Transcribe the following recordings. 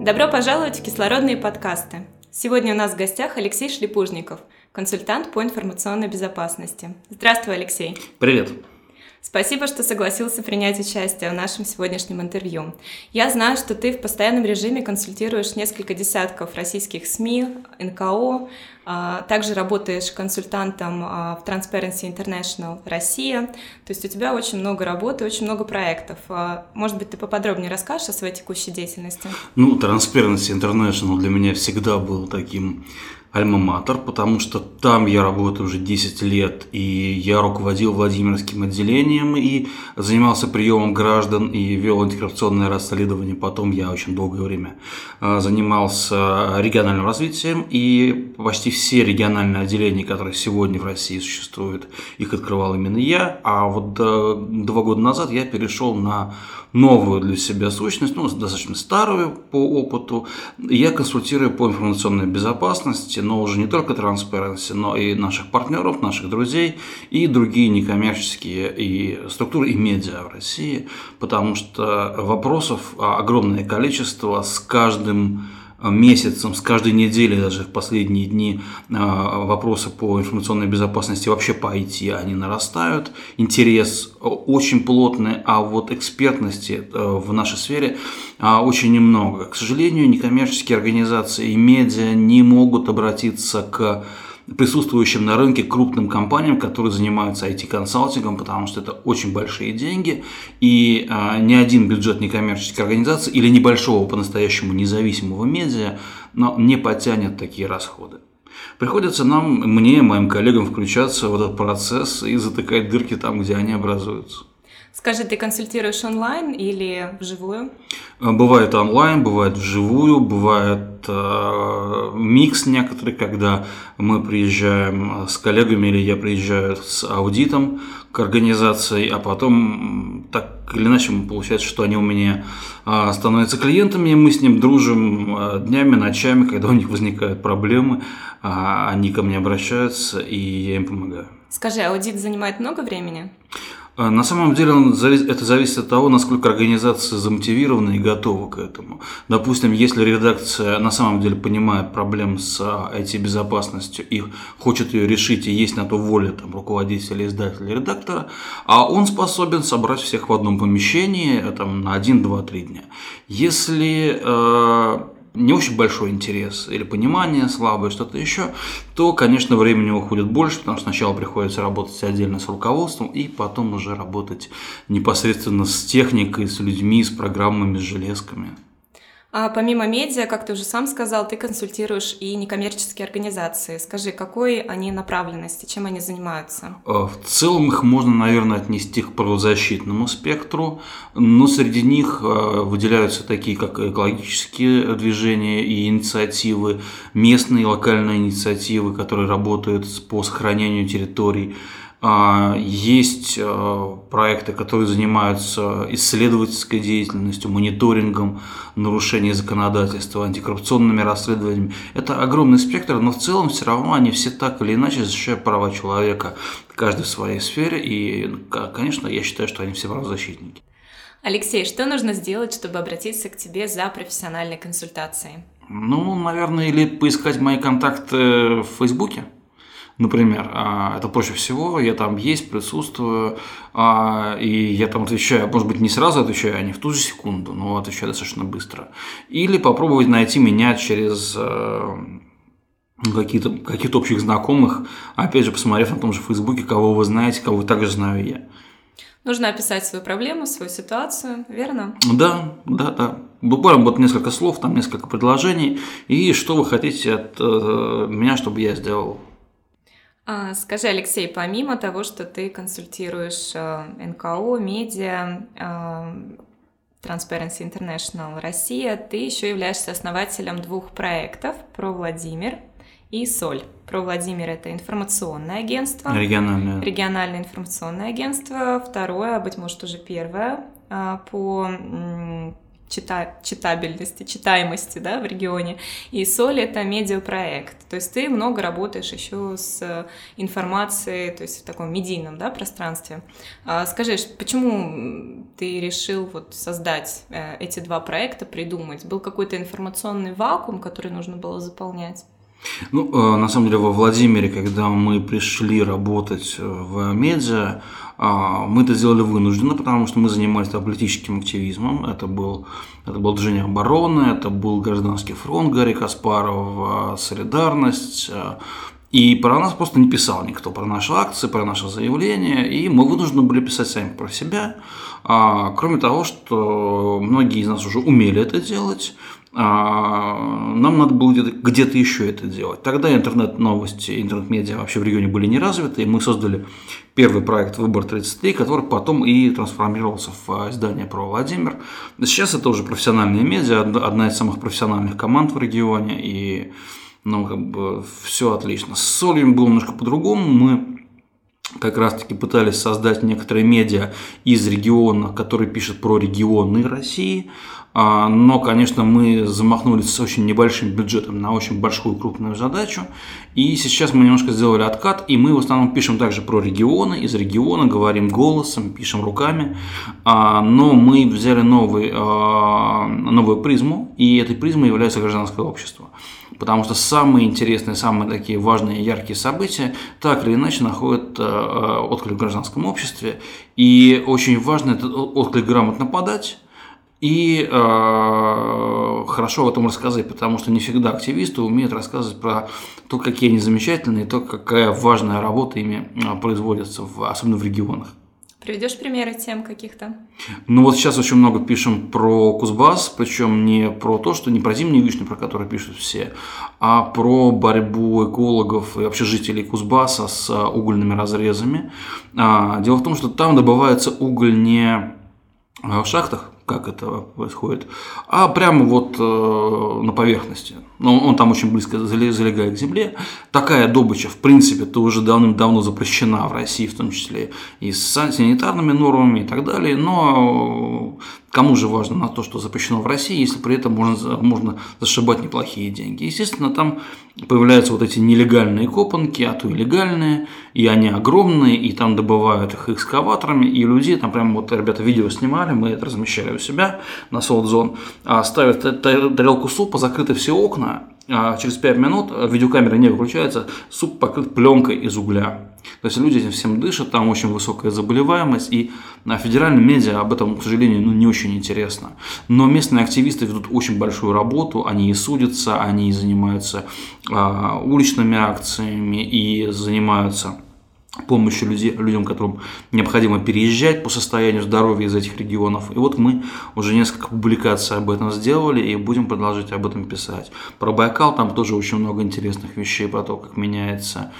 Добро пожаловать в кислородные подкасты. Сегодня у нас в гостях Алексей Шлепужников, консультант по информационной безопасности. Здравствуй, Алексей. Привет. Спасибо, что согласился принять участие в нашем сегодняшнем интервью. Я знаю, что ты в постоянном режиме консультируешь несколько десятков российских СМИ, НКО, а, также работаешь консультантом а, в Transparency International Россия. То есть у тебя очень много работы, очень много проектов. А, может быть, ты поподробнее расскажешь о своей текущей деятельности? Ну, Transparency International для меня всегда был таким Альма-Матер, потому что там я работаю уже 10 лет, и я руководил Владимирским отделением и занимался приемом граждан и вел антикоррупционное расследование. Потом я очень долгое время а, занимался региональным развитием, и почти все региональные отделения, которые сегодня в России существуют, их открывал именно я. А вот два года назад я перешел на новую для себя сущность, ну, достаточно старую по опыту. Я консультирую по информационной безопасности, но уже не только Transparency, но и наших партнеров, наших друзей и другие некоммерческие и структуры и медиа в России, потому что вопросов огромное количество с каждым месяцем, с каждой недели, даже в последние дни, а, вопросы по информационной безопасности вообще по IT, они нарастают. Интерес очень плотный, а вот экспертности э, в нашей сфере очень немного. К сожалению, некоммерческие организации и медиа не могут обратиться к присутствующим на рынке крупным компаниям, которые занимаются IT-консалтингом, потому что это очень большие деньги, и а, ни один бюджет некоммерческой организации или небольшого по-настоящему независимого медиа но не потянет такие расходы. Приходится нам, мне моим коллегам включаться в этот процесс и затыкать дырки там, где они образуются. Скажи, ты консультируешь онлайн или вживую? Бывает онлайн, бывает вживую, бывает э, микс некоторый, когда мы приезжаем с коллегами или я приезжаю с аудитом к организации, а потом так или иначе получается, что они у меня э, становятся клиентами, и мы с ним дружим э, днями, ночами, когда у них возникают проблемы, э, они ко мне обращаются, и я им помогаю. Скажи, аудит занимает много времени? А, на самом деле он, это зависит от того, насколько организация замотивирована и готова к этому. Допустим, если редакция на самом деле понимает проблем с IT-безопасностью и хочет ее решить, и есть на то воля там, руководителя, издателя, редактора, а он способен собрать всех в одном помещении там, на 1, 2, 3 дня. Если э, не очень большой интерес или понимание слабое, что-то еще, то, конечно, времени уходит больше, потому что сначала приходится работать отдельно с руководством и потом уже работать непосредственно с техникой, с людьми, с программами, с железками. А помимо медиа, как ты уже сам сказал, ты консультируешь и некоммерческие организации. Скажи, какой они направленности, чем они занимаются? Э, в целом их можно, наверное, отнести к правозащитному спектру, но среди них э, выделяются такие, как экологические движения и инициативы, местные локальные инициативы, которые работают по сохранению территорий, есть а, проекты, которые занимаются исследовательской деятельностью, мониторингом нарушений законодательства, антикоррупционными расследованиями. Это огромный спектр, но в целом все равно они все так или иначе защищают права человека, каждый в своей сфере. И, конечно, я считаю, что они все правозащитники. Алексей, что нужно сделать, чтобы обратиться к тебе за профессиональной консультацией? Ну, наверное, или поискать мои контакты в Фейсбуке например, а, это проще всего, я там есть, присутствую, а, и я там отвечаю, может быть, не сразу отвечаю, а не в ту же секунду, но отвечаю достаточно быстро. Или попробовать найти меня через э, какие-то каких общих знакомых, опять же, посмотрев на том же Фейсбуке, кого вы знаете, кого также знаю я. Нужно описать свою проблему, свою ситуацию, верно? Да, да, да. Буквально вот несколько слов, там несколько предложений, и что вы хотите от э, меня, чтобы я сделал. А, скажи, Алексей, помимо того, что ты консультируешь э, НКО, медиа, э, Transparency International Россия, ты еще являешься основателем двух проектов про Владимир и Соль. Про Владимир это информационное агентство. Региональное. Региональное информационное агентство. Второе, быть может уже первое, а, по чита читабельности, читаемости да, в регионе. И Соль — это медиапроект. То есть ты много работаешь еще с информацией, то есть в таком медийном да, пространстве. А, скажи, почему ты решил вот создать э, эти два проекта, придумать? Был какой-то информационный вакуум, который нужно было заполнять? Ну, э, на самом деле, во Владимире, когда мы пришли работать э, в медиа, а, мы это сделали вынужденно, потому что мы занимались политическим активизмом. Это был, это было движение обороны, это был гражданский фронт Гарри Каспаров, Солидарность. Э, и про нас просто не писал никто, про наши акции, про наши заявления. И мы вынуждены были писать сами про себя. А, кроме того, что многие из нас уже умели это делать, нам надо было где-то, где-то еще это делать. Тогда интернет-новости, интернет-медиа вообще в регионе были не развиты, и мы создали первый проект «Выбор-33», который потом и трансформировался в а, издание про Владимир. Сейчас это уже профессиональные медиа, одна из самых профессиональных команд в регионе, и ну, как бы все отлично. С солью было немножко по-другому. Мы как раз-таки пытались создать некоторые медиа из региона, которые пишут про регионы России, а, но, конечно, мы замахнулись с очень небольшим бюджетом на очень большую крупную задачу. И сейчас мы немножко сделали откат, и мы в основном пишем также про регионы, из региона, говорим голосом, пишем руками. А, но мы взяли новый, а, новую призму, и этой призмой является гражданское общество. Потому что самые интересные, самые такие важные, яркие события так или иначе находят отклик в гражданском обществе. И очень важно этот отклик грамотно подать и э, хорошо в этом рассказать, потому что не всегда активисты умеют рассказывать про то, какие они замечательные, то, какая важная работа ими э, производится, в, особенно в регионах. Приведешь примеры тем каких-то? Ну вот сейчас очень много пишем про Кузбасс, причем не про то, что не про зимнюю вишню, про которую пишут все, а про борьбу экологов и вообще жителей Кузбасса с угольными разрезами. А, дело в том, что там добывается уголь не в шахтах, как это происходит, а прямо вот э, на поверхности. Но он там очень близко залегает к земле. Такая добыча, в принципе, то уже давным-давно запрещена в России, в том числе и с санитарными нормами и так далее. Но Кому же важно на то, что запрещено в России, если при этом можно, можно зашибать неплохие деньги? Естественно, там появляются вот эти нелегальные копанки, а то и легальные, и они огромные, и там добывают их экскаваторами, и людей, там прямо вот ребята видео снимали, мы это размещали себя на Солдзон, а ставят тарелку супа, закрыты все окна, а через 5 минут видеокамера не выключается, суп покрыт пленкой из угля. То есть люди этим всем дышат, там очень высокая заболеваемость, и на федеральном медиа об этом, к сожалению, ну, не очень интересно. Но местные активисты ведут очень большую работу, они и судятся, они и занимаются а, уличными акциями, и занимаются помощью людей, людям, которым необходимо переезжать по состоянию здоровья из этих регионов. И вот мы уже несколько публикаций об этом сделали и будем продолжать об этом писать. Про Байкал там тоже очень много интересных вещей, про то, как меняется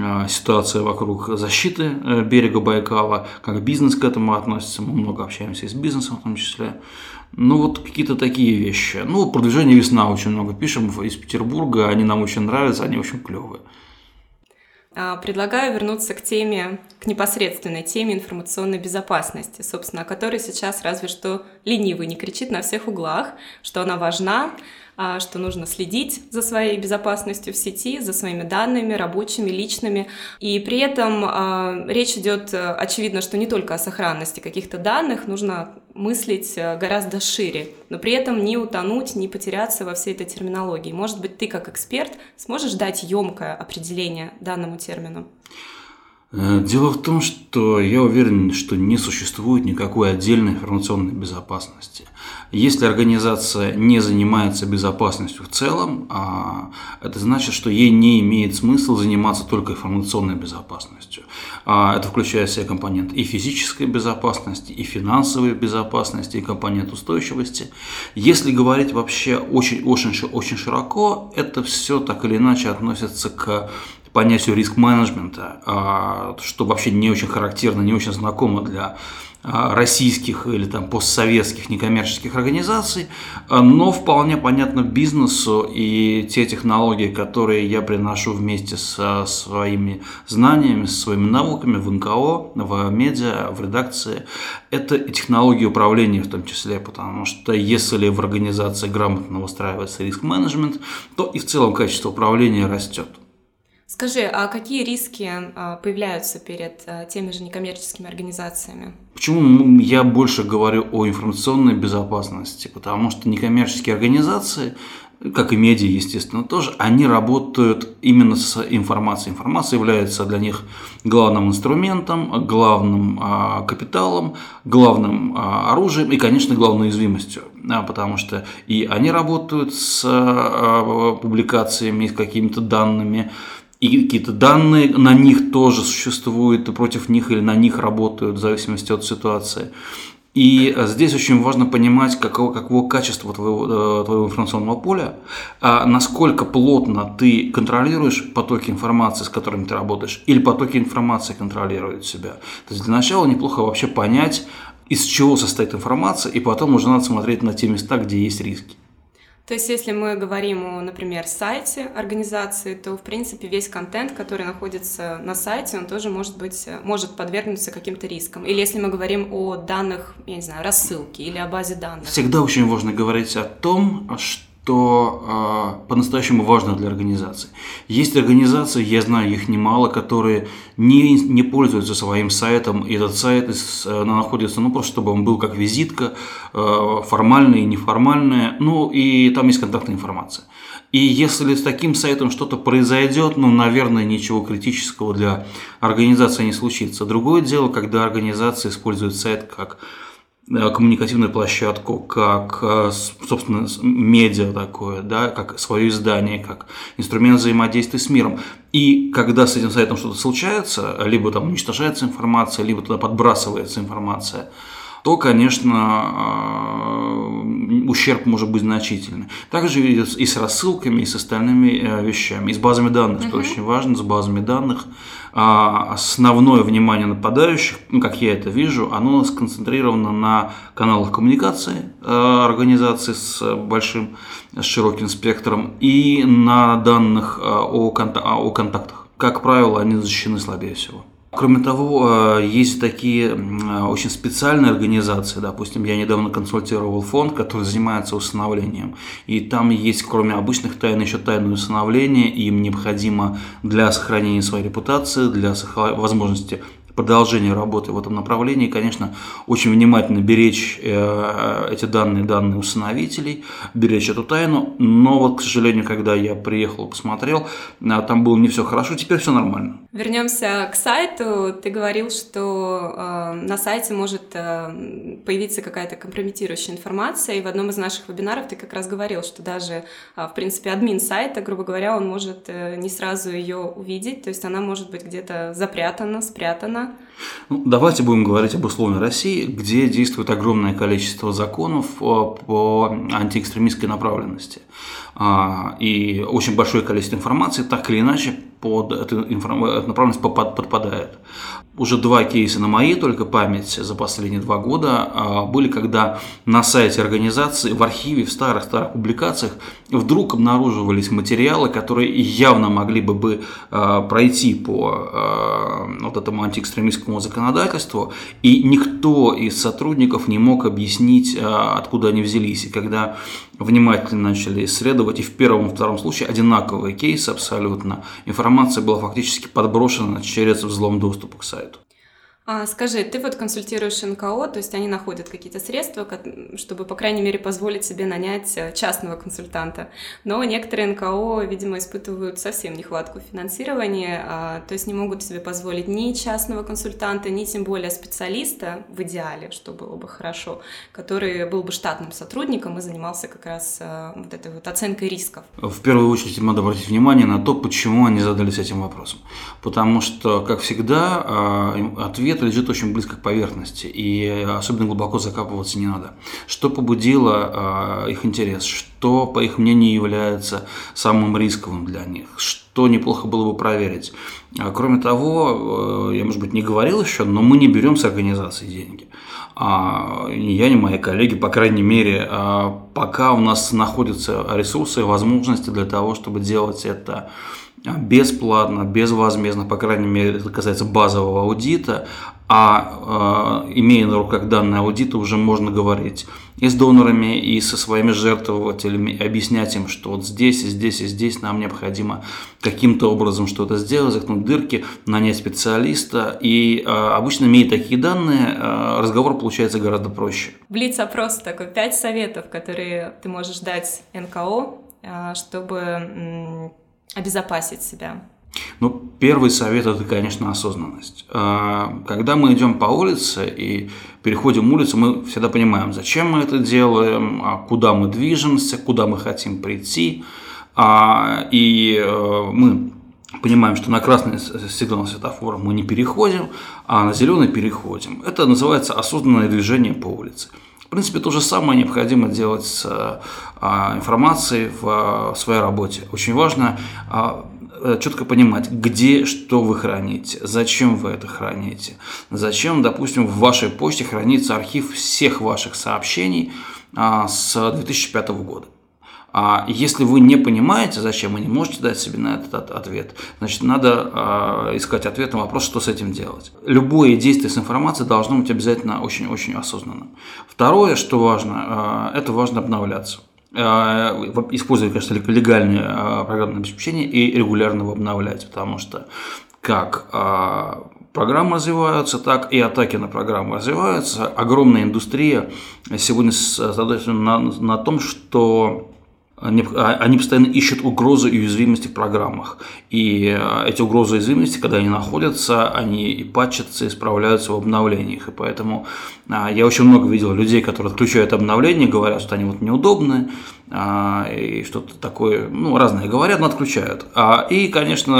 а, ситуация вокруг защиты э, берега Байкала, как бизнес к этому относится. Мы много общаемся и с бизнесом в том числе. Ну, вот какие-то такие вещи. Ну, продвижение весна очень много пишем из Петербурга, они нам очень нравятся, они очень клевые. А, предлагаю вернуться к теме, к непосредственной теме информационной безопасности, собственно, о которой сейчас разве что ленивый не кричит на всех углах, что она важна, что нужно следить за своей безопасностью в сети, за своими данными, рабочими, личными. И при этом а, речь идет, э, очевидно, что не только о сохранности каких-то данных, нужно мыслить э, гораздо шире, но при этом не утонуть, не потеряться во всей этой терминологии. Может быть, ты как эксперт сможешь дать емкое определение данному термину? Э, дело в том, что я уверен, что не существует никакой отдельной информационной безопасности. Если организация не занимается безопасностью в целом, а, это значит, что ей не имеет смысла заниматься только информационной безопасностью. А, это включает в себя компонент и физической безопасности, и финансовой безопасности, и компонент устойчивости. Если говорить вообще очень, очень, очень широко, это все так или иначе относится к понятию риск-менеджмента, а, что вообще не очень характерно, не очень знакомо для российских или там постсоветских некоммерческих организаций, но вполне понятно бизнесу и те технологии, которые я приношу вместе со своими знаниями, со своими навыками в НКО, в медиа, в редакции, это технологии управления в том числе, потому что если в организации грамотно выстраивается риск-менеджмент, то и в целом качество управления растет. Скажи, а какие риски а, появляются перед а, теми же некоммерческими организациями? Почему я больше говорю о информационной безопасности? Потому что некоммерческие организации, как и медиа, естественно, тоже, они работают именно с информацией. Информация является для них главным инструментом, главным капиталом, главным оружием и, конечно, главной уязвимостью. Потому что и они работают с публикациями, с какими-то данными, и какие-то данные на них тоже существуют, и против них или на них работают, в зависимости от ситуации. И здесь очень важно понимать, каково, каково качество твоего, э, твоего информационного поля, а насколько плотно ты контролируешь потоки информации, с которыми ты работаешь, или потоки информации контролируют себя. То есть для начала неплохо вообще понять, из чего состоит информация, и потом уже надо смотреть на те места, где есть риски. То есть, если мы говорим о, например, сайте организации, то, в принципе, весь контент, который находится на сайте, он тоже может быть, может подвергнуться каким-то рискам. Или если мы говорим о данных, я не знаю, рассылки или о базе данных. Всегда очень важно говорить о том, что что э, по-настоящему важно для организации. Есть организации, я знаю их немало, которые не, не пользуются своим сайтом, и этот сайт э, находится, ну, просто чтобы он был как визитка, э, формальная и неформальная, ну, и там есть контактная информация. И если с таким сайтом что-то произойдет, ну, наверное, ничего критического для организации не случится. Другое дело, когда организация использует сайт как коммуникативную площадку, как, э, собственно, медиа такое, да, как свое издание, как инструмент взаимодействия с миром. И когда с этим сайтом что-то случается, либо там уничтожается информация, либо туда подбрасывается информация, то, конечно, э, ущерб может быть значительный. Также и с рассылками, и с остальными вещами, и с базами данных, uh-huh. что очень важно, с базами данных основное внимание нападающих, ну, как я это вижу, оно сконцентрировано на каналах коммуникации э, организации с большим, с широким спектром и на данных э, о контактах. Как правило, они защищены слабее всего. Кроме того, э, есть такие очень специальные организации, допустим, я недавно консультировал фонд, который занимается усыновлением, и там есть, кроме обычных тайн, еще тайное усыновление, им необходимо для сохранения своей репутации, для возможности продолжение работы в этом направлении, конечно, очень внимательно беречь э, эти данные, данные усыновителей, беречь эту тайну, но вот, к сожалению, когда я приехал, посмотрел, а, там было не все хорошо, теперь все нормально. Вернемся к сайту. Ты говорил, что э, на сайте может э, появиться какая-то компрометирующая информация, и в одном из наших вебинаров ты как раз говорил, что даже, в принципе, админ сайта, грубо говоря, он может не сразу ее увидеть, то есть она может быть где-то запрятана, спрятана, ну, давайте будем говорить об условной России, где действует огромное количество законов э, по антиэкстремистской направленности. А, и очень большое количество информации так или иначе под эту направленность подпадает. Уже два кейса на моей только памяти за последние два года а, были, когда на сайте организации, в архиве, в старых-старых публикациях вдруг обнаруживались материалы, которые явно могли бы, бы а, пройти по а, вот этому антиэкстремистскому законодательству, и никто из сотрудников не мог объяснить, откуда они взялись. И когда внимательно начали исследовать, и в первом и втором случае одинаковые кейсы абсолютно, информация была фактически подброшена через взлом доступа к сайту. А, скажи, ты вот консультируешь НКО, то есть они находят какие-то средства, чтобы, по крайней мере, позволить себе нанять э, частного консультанта. Но некоторые НКО, видимо, испытывают совсем нехватку финансирования, а, то есть не могут себе позволить ни частного консультанта, ни тем более специалиста, в идеале, что было бы хорошо, который был бы штатным сотрудником и занимался как раз э, вот этой вот оценкой рисков. В первую очередь надо обратить внимание на то, почему они задались этим вопросом. Потому что, как всегда, э, ответ ответ лежит очень близко к поверхности, и особенно глубоко закапываться не надо. Что побудило э, их интерес? Что, по их мнению, является самым рисковым для них? Что неплохо было бы проверить? А, кроме того, э, я, может быть, не говорил еще, но мы не берем с организации деньги. А, ни я, ни мои коллеги, по крайней мере, а, пока у нас находятся ресурсы и возможности для того, чтобы делать это бесплатно, безвозмездно, по крайней мере, это касается базового аудита, а э, имея на руках данные аудита, уже можно говорить и с донорами, и со своими жертвователями, объяснять им, что вот здесь, и здесь, и здесь нам необходимо каким-то образом что-то сделать, закнуть дырки, нанять специалиста. И э, обычно, имея такие данные, э, разговор получается гораздо проще. Блиц-опрос такой, пять советов, которые ты можешь дать НКО, чтобы обезопасить себя? Ну, первый совет – это, конечно, осознанность. А, когда мы идем по улице и переходим улицу, мы всегда понимаем, зачем мы это делаем, а куда мы движемся, куда мы хотим прийти. А, и э, мы понимаем, что на красный сигнал светофора мы не переходим, а на зеленый переходим. Это называется осознанное движение по улице. В принципе, то же самое необходимо делать с а, информацией в а, своей работе. Очень важно а, э, четко понимать, где что вы храните, зачем вы это храните, зачем, допустим, в вашей почте хранится архив всех ваших сообщений с 2005 года. А если вы не понимаете, зачем, вы не можете дать себе на этот ответ, значит, надо э, искать ответ на вопрос, что с этим делать. Любое действие с информацией должно быть обязательно очень-очень осознанным. Второе, что важно, э, это важно обновляться использовать, конечно, легальное программное обеспечение и регулярно его обновлять, потому что как программы развиваются, так и атаки на программы развиваются. Огромная индустрия сегодня на, на том, что они, а, они постоянно ищут угрозы и уязвимости в программах. И а, эти угрозы и уязвимости, когда они находятся, они и патчатся, и справляются в обновлениях. И поэтому а, я очень много видел людей, которые отключают обновления, говорят, что они вот неудобны, и что-то такое, ну, разное говорят, но отключают. И, конечно,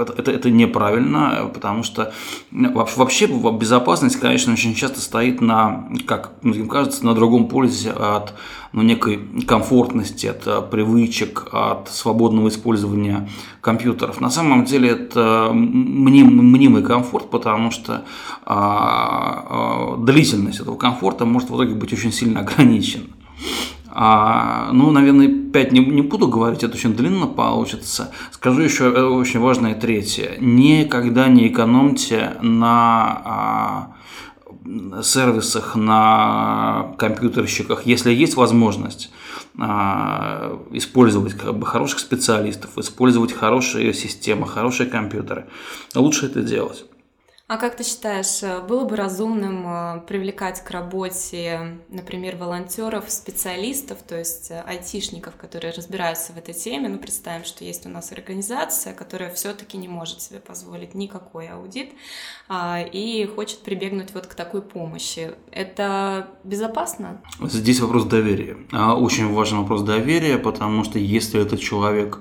это, это, это неправильно, потому что вообще безопасность, конечно, очень часто стоит на, как многим кажется, на другом полюсе от ну, некой комфортности, от э, привычек, от свободного использования компьютеров. На самом деле это мним, мнимый комфорт, потому что а, а, длительность этого комфорта может в итоге быть очень сильно ограничена. А, ну, наверное, 5 не, не буду говорить, это очень длинно получится. Скажу еще э, очень важное третье. Никогда не экономьте на а, сервисах, на компьютерщиках, если есть возможность а, использовать как бы хороших специалистов, использовать хорошие системы, хорошие компьютеры, лучше это делать. А как ты считаешь, э, было бы разумным э, привлекать к работе, например, волонтеров, специалистов, то есть э, айтишников, которые разбираются в этой теме? Ну, представим, что есть у нас организация, которая все-таки не может себе позволить никакой аудит а, и хочет прибегнуть вот к такой помощи. Это безопасно? Здесь вопрос доверия. А, очень важный вопрос доверия, потому что если этот человек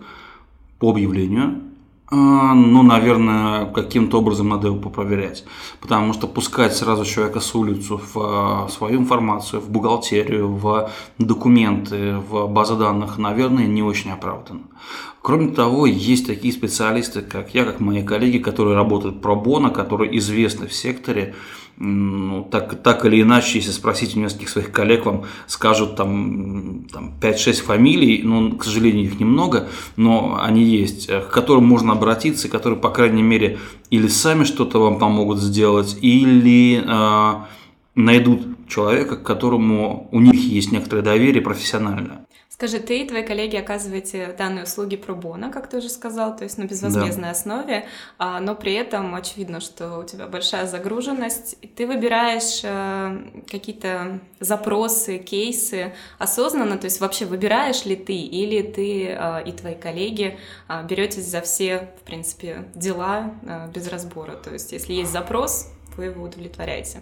по объявлению ну, наверное, каким-то образом надо его попроверять. Потому что пускать сразу человека с улицу в а, свою информацию, в бухгалтерию, в документы, в базы данных, наверное, не очень оправданно. Кроме того, есть такие специалисты, как я, как мои коллеги, которые работают про бона, которые известны в секторе, ну, так, так или иначе, если спросить у нескольких своих коллег, вам скажут там, там 5-6 фамилий, ну, к сожалению, их немного, но они есть, э, к которым можно обратиться, которые, по крайней мере, или сами что-то вам помогут сделать, или э, найдут человека, к которому у них есть некоторое доверие профессиональное. Скажи, ты и твои коллеги оказываете данные услуги про бона, как ты уже сказал, то есть на безвозмездной да. основе, а, но при этом очевидно, что у тебя большая загруженность. Ты выбираешь э, какие-то запросы, кейсы осознанно, то есть вообще выбираешь ли ты или ты э, и твои коллеги э, беретесь за все, в принципе, дела без разбора. То есть если есть запрос, вы его удовлетворяете.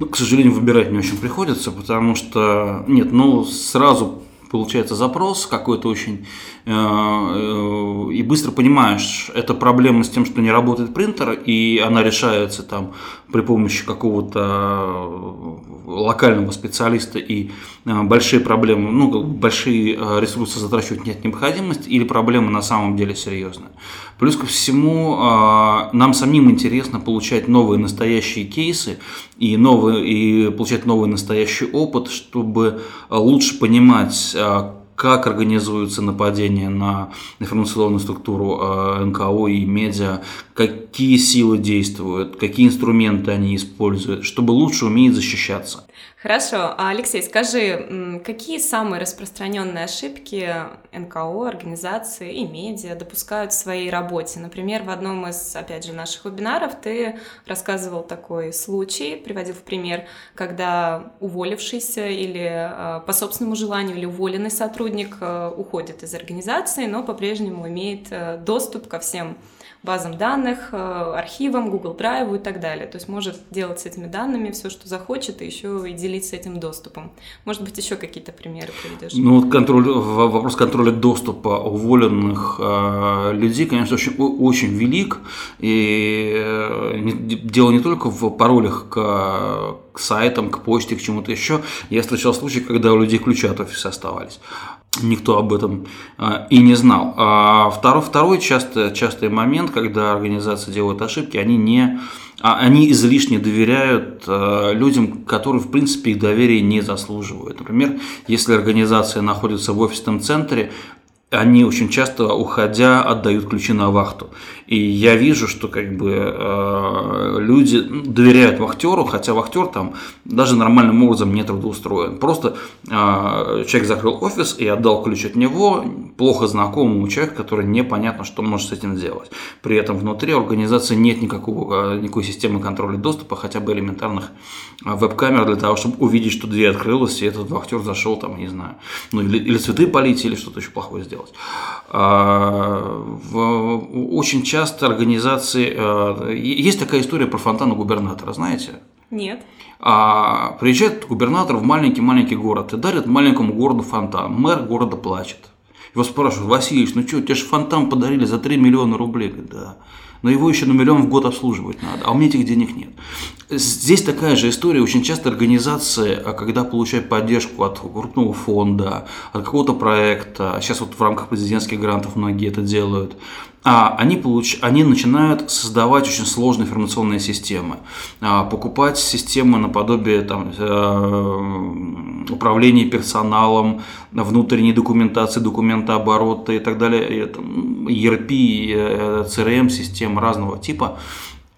Ну, к сожалению, выбирать не очень приходится, потому что, нет, ну, сразу получается запрос какой-то очень, э, э, и быстро понимаешь, это проблема с тем, что не работает принтер, и она решается там при помощи какого-то локального специалиста, и большие проблемы, ну, большие ресурсы затрачивать нет необходимости, или проблема на самом деле серьезная. Плюс ко всему, нам самим интересно получать новые настоящие кейсы и, новые, и получать новый настоящий опыт, чтобы лучше понимать, а, как организуются нападения на информационную структуру а, НКО и медиа, какие силы действуют, какие инструменты они используют, чтобы лучше уметь защищаться. Хорошо. А, Алексей, скажи, какие самые распространенные ошибки НКО, организации и медиа допускают в своей работе? Например, в одном из, опять же, наших вебинаров ты рассказывал такой случай, приводил в пример, когда уволившийся или а, по собственному желанию или уволенный сотрудник а, уходит из организации, но по-прежнему имеет доступ ко всем базам данных, э, архивам, Google Drive и так далее. То есть может делать с этими данными все, что захочет, и еще и делиться этим доступом. Может быть, еще какие-то примеры приведешь? Ну, вот контроль, вопрос контроля доступа уволенных э, людей, конечно, очень, очень велик. И э, дело не только в паролях к, к сайтам, к почте, к чему-то еще. Я встречал случаи, когда у людей ключи от офиса оставались никто об этом а, и не знал. А второй, второй частый, частый момент, когда организации делают ошибки, они не а они излишне доверяют людям, которые, в принципе, их доверия не заслуживают. Например, если организация находится в офисном центре, они очень часто, уходя, отдают ключи на вахту. И я вижу, что как бы э, люди доверяют вахтеру, хотя вахтер там даже нормальным образом не трудоустроен. Просто э, человек закрыл офис и отдал ключ от него плохо знакомому человеку, который непонятно, что может с этим сделать. При этом внутри организации нет никакого, э, никакой системы контроля доступа, хотя бы элементарных э, веб-камер для того, чтобы увидеть, что дверь открылась, и этот вахтер зашел там, не знаю, ну или, или цветы полить, или что-то еще плохое сделать делать. А, очень часто организации... Э, есть такая история про фонтан губернатора, знаете? Нет. А, приезжает губернатор в маленький-маленький город и дарит маленькому городу фонтан. Мэр города плачет. Его спрашивают, Васильевич, ну что, тебе же фонтан подарили за 3 миллиона рублей. Говорит, да но его еще на миллион в год обслуживать надо, а у меня этих денег нет. Здесь такая же история. Очень часто организации, а когда получают поддержку от крупного фонда, от какого-то проекта, сейчас вот в рамках президентских грантов многие это делают, а они, получ... они начинают создавать очень сложные информационные системы, а, покупать системы наподобие там, э, управления персоналом, внутренней документации, документооборота и так далее, ERP, CRM-системы разного типа,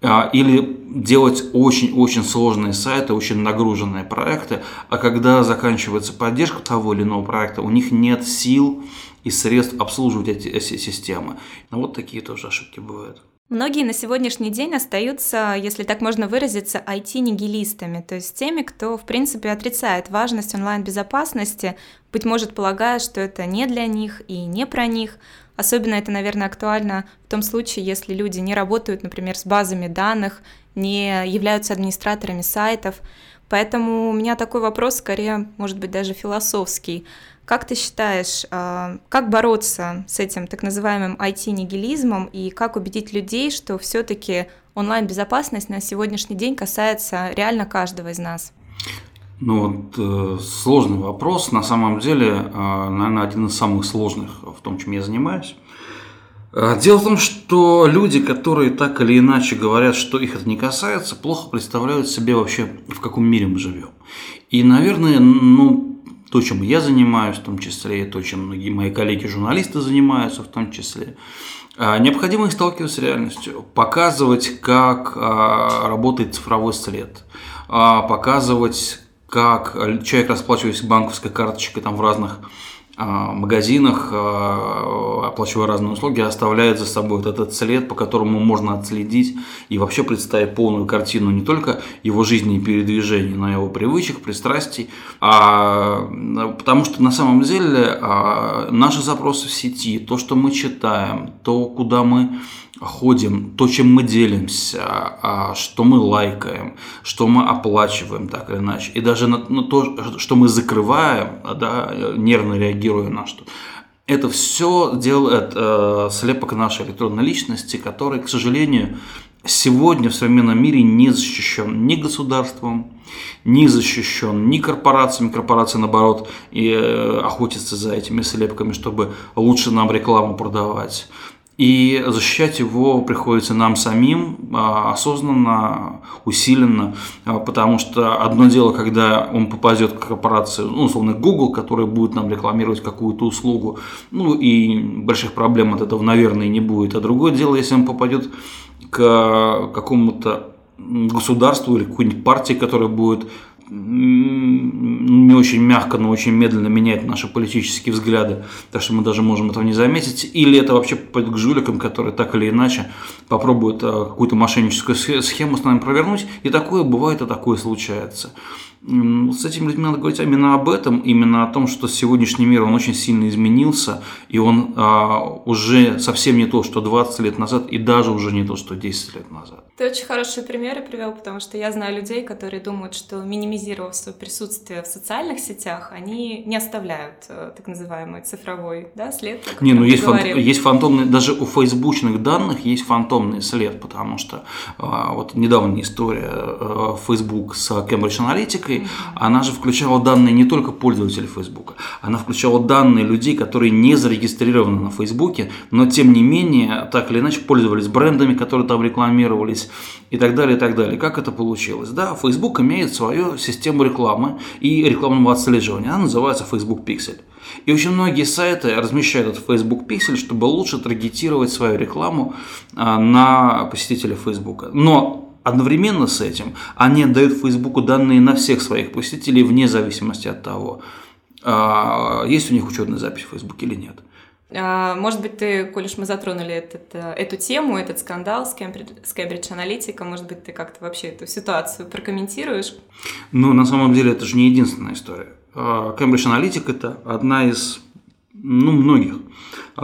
а, или делать очень-очень сложные сайты, очень нагруженные проекты, а когда заканчивается поддержка того или иного проекта, у них нет сил и средств обслуживать эти, системы. Но вот такие тоже ошибки бывают. Многие на сегодняшний день остаются, если так можно выразиться, IT-нигилистами, то есть теми, кто, в принципе, отрицает важность онлайн-безопасности, быть может, полагая, что это не для них и не про них, Особенно это, наверное, актуально в том случае, если люди не работают, например, с базами данных, не являются администраторами сайтов. Поэтому у меня такой вопрос, скорее, может быть, даже философский. Как ты считаешь, а, как бороться с этим так называемым IT-нигилизмом и как убедить людей, что все-таки онлайн-безопасность на сегодняшний день касается реально каждого из нас? Ну вот э, сложный вопрос. На самом деле, э, наверное, один из самых сложных в том, чем я занимаюсь. Э, дело в том, что люди, которые так или иначе говорят, что их это не касается, плохо представляют себе вообще, в каком мире мы живем. И, наверное, ну, то, чем я занимаюсь, в том числе, и то, чем многие мои коллеги-журналисты занимаются, в том числе, э, необходимо их сталкиваться с реальностью, показывать, как э, работает цифровой след, показывать, как человек, расплачиваясь банковской карточкой там в разных магазинах, оплачивая разные услуги, оставляет за собой вот этот след, по которому можно отследить и вообще представить полную картину не только его жизни и передвижений, но и его привычек, пристрастий. А, потому что на самом деле наши запросы в сети, то, что мы читаем, то, куда мы ходим, то, чем мы делимся, а, что мы лайкаем, что мы оплачиваем так или иначе, и даже на, то, что мы закрываем, да, нервно реагируя на что, это все делает э, слепок нашей электронной личности, который, к сожалению, сегодня в современном мире не защищен ни государством, не защищен ни корпорациями, корпорации наоборот и э, охотятся за этими слепками, чтобы лучше нам рекламу продавать. И защищать его приходится нам самим а, осознанно, усиленно, а, потому что одно дело, когда он попадет к корпорации, ну, условно, Google, которая будет нам рекламировать какую-то услугу, ну, и больших проблем от этого, наверное, не будет. А другое дело, если он попадет к какому-то государству или какой-нибудь партии, которая будет не очень мягко, но очень медленно меняет наши политические взгляды, так что мы даже можем этого не заметить. Или это вообще пойдет к жуликам, которые так или иначе попробуют э, какую-то мошенническую схему с нами провернуть. И такое бывает, и такое случается. С этими людьми надо говорить именно об этом, именно о том, что сегодняшний мир, он очень сильно изменился, и он а, уже совсем не то, что 20 лет назад, и даже уже не то, что 10 лет назад. Ты очень хорошие примеры привел, потому что я знаю людей, которые думают, что минимизировав свое присутствие в социальных сетях, они не оставляют э, так называемый цифровой да, след. Не, ну есть, фан- есть фантомные, даже у фейсбучных данных есть фантомный след, потому что а, вот недавняя история а, Facebook с Cambridge Analytica, аналитикой, она же включала данные не только пользователей Facebook, она включала данные людей, которые не зарегистрированы на Facebook, но тем не менее так или иначе пользовались брендами, которые там рекламировались и так далее, и так далее. Как это получилось? Да, Facebook имеет свою систему рекламы и рекламного отслеживания, она называется Facebook Pixel. И очень многие сайты размещают этот Facebook Pixel, чтобы лучше таргетировать свою рекламу а, на посетителей Facebook. Но Одновременно с этим они отдают Фейсбуку данные на всех своих посетителей вне зависимости от того, а, есть у них учетная запись в Фейсбуке или нет. А, может быть, ты, коль уж мы затронули этот, э, эту тему, этот скандал с Cambridge Analytica, может быть, ты как-то вообще эту ситуацию прокомментируешь? Ну, на самом деле, это же не единственная история. А, Cambridge Analytica – это одна из ну, многих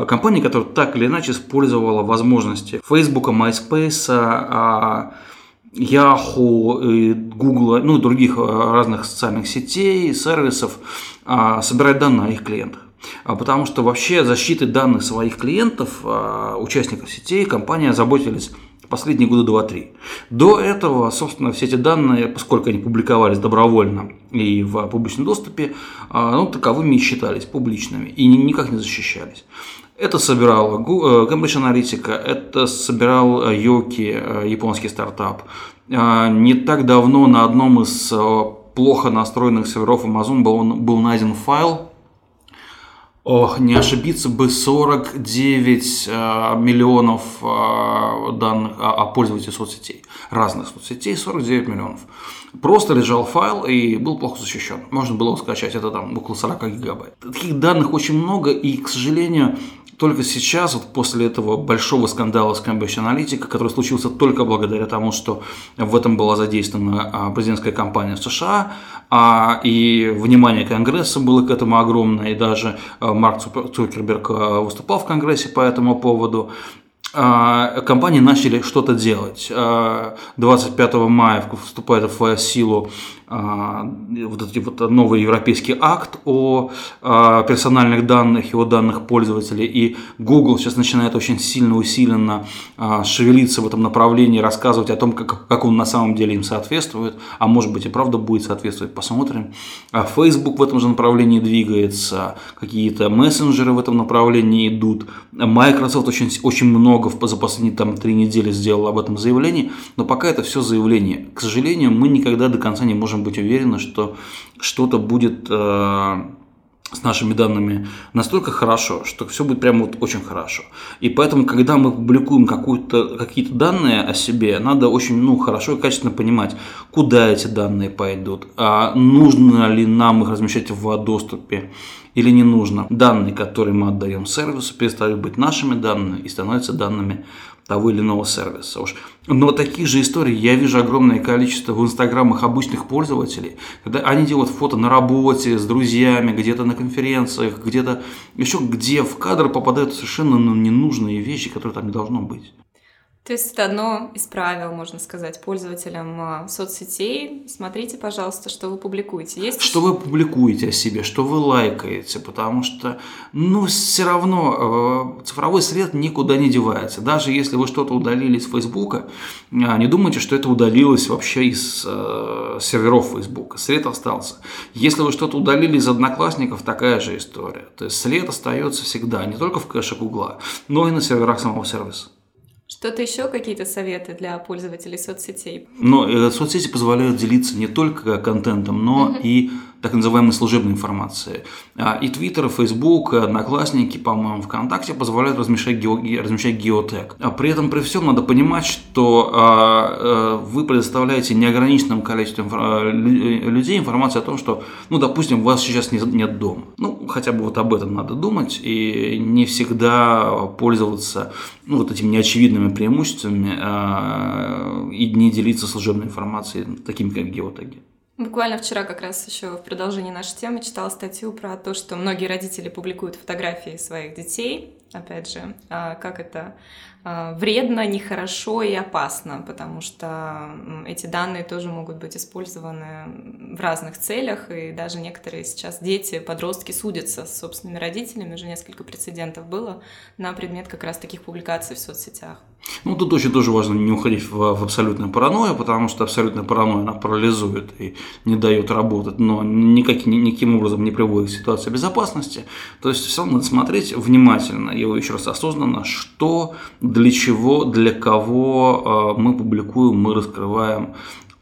компаний, которая так или иначе использовала возможности Facebook, MySpace, Yahoo, Google, ну других разных социальных сетей, сервисов а, собирать данные о их клиентах. А, потому что вообще защитой данных своих клиентов, а, участников сетей, компания заботились последние годы 2-3. До этого, собственно, все эти данные, поскольку они публиковались добровольно и в публичном доступе, ну, таковыми и считались публичными и никак не защищались. Это собирал э, Cambridge Analytica, это собирал э, Йоки, э, японский стартап. Не так давно на одном из плохо настроенных серверов Amazon был, был найден файл, Ох, не ошибиться бы 49 миллионов данных о пользователях соцсетей, разных соцсетей, 49 миллионов. Просто лежал файл и был плохо защищен. Можно было скачать, это там около 40 гигабайт. Таких данных очень много, и, к сожалению, только сейчас, вот после этого большого скандала с Cambridge Analytica, который случился только благодаря тому, что в этом была задействована а, президентская кампания в США, а, и внимание Конгресса было к этому огромное, и даже а, Марк Цукерберг выступал в Конгрессе по этому поводу, компании начали что-то делать. 25 мая вступает в силу вот этот вот новый европейский акт о а, персональных данных и о данных пользователей. И Google сейчас начинает очень сильно, усиленно а, шевелиться в этом направлении, рассказывать о том, как, как он на самом деле им соответствует, а может быть и правда будет соответствовать, посмотрим. А Facebook в этом же направлении двигается, какие-то мессенджеры в этом направлении идут. Microsoft очень, очень много за последние там, три недели сделал об этом заявлении, но пока это все заявление. К сожалению, мы никогда до конца не можем можем быть уверены, что что-то будет э, с нашими данными настолько хорошо, что все будет прямо вот очень хорошо. И поэтому, когда мы публикуем какие-то данные о себе, надо очень ну, хорошо и качественно понимать, куда эти данные пойдут, а нужно ли нам их размещать в доступе или не нужно. Данные, которые мы отдаем сервису, перестают быть нашими данными и становятся данными того или иного сервиса. Уж. Но таких же историй я вижу огромное количество в инстаграмах обычных пользователей, когда они делают фото на работе, с друзьями, где-то на конференциях, где-то еще где в кадр попадают совершенно ну, ненужные вещи, которые там не должно быть. То есть это одно из правил, можно сказать, пользователям а, соцсетей. Смотрите, пожалуйста, что вы публикуете. Есть что вы публикуете о себе, что вы лайкаете, потому что, ну, все равно э, цифровой след никуда не девается. Даже если вы что-то удалили из Фейсбука, э, не думайте, что это удалилось вообще из э, серверов Фейсбука. След остался. Если вы что-то удалили из Одноклассников, такая же история. То есть след остается всегда, не только в кэше Гугла, но и на серверах самого сервиса. Что-то еще какие-то советы для пользователей соцсетей? Э, соцсети позволяют делиться не только контентом, но и так называемой служебной информации. А, и Twitter, и Facebook, Одноклассники, по-моему, ВКонтакте позволяют размещать, гео, размещать геотег. А при этом, при всем, надо понимать, что а, а, вы предоставляете неограниченному количеству людей информацию о том, что, ну, допустим, у вас сейчас нет дома. Ну, хотя бы вот об этом надо думать и не всегда пользоваться ну, вот этими неочевидными преимуществами и не делиться служебной информацией, такими как геотеги. Буквально вчера как раз еще в продолжении нашей темы читала статью про то, что многие родители публикуют фотографии своих детей, опять же, а, как это вредно, нехорошо и опасно, потому что эти данные тоже могут быть использованы в разных целях, и даже некоторые сейчас дети, подростки судятся с собственными родителями, уже несколько прецедентов было на предмет как раз таких публикаций в соцсетях. Ну, тут очень тоже важно не уходить в, в абсолютную паранойю, потому что абсолютная паранойя, она парализует и не дает работать, но никак, ни, никаким образом не приводит к ситуации безопасности. То есть, все равно надо смотреть внимательно, и еще раз осознанно, что для чего, для кого а, мы публикуем, мы раскрываем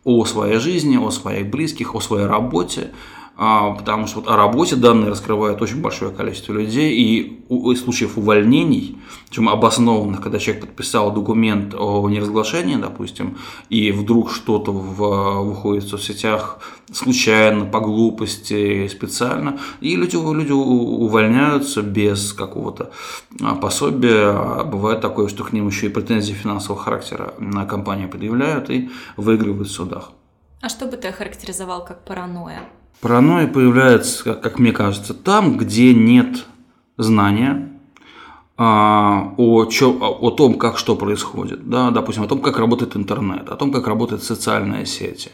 о своей жизни, о своих близких, о своей работе, потому что вот о работе данные раскрывают очень большое количество людей, и случаев увольнений, чем обоснованных, когда человек подписал документ о неразглашении, допустим, и вдруг что-то в, выходит в соцсетях случайно, по глупости, специально, и люди, люди увольняются без какого-то а, пособия. А бывает такое, что к ним еще и претензии финансового характера на компанию предъявляют и выигрывают в судах. А что бы ты охарактеризовал как паранойя? Паранойя появляется, как, мне кажется, там, где нет знания а, о, чё, о том, как что происходит, да, допустим, о том, как работает интернет, о том, как работают социальные сети.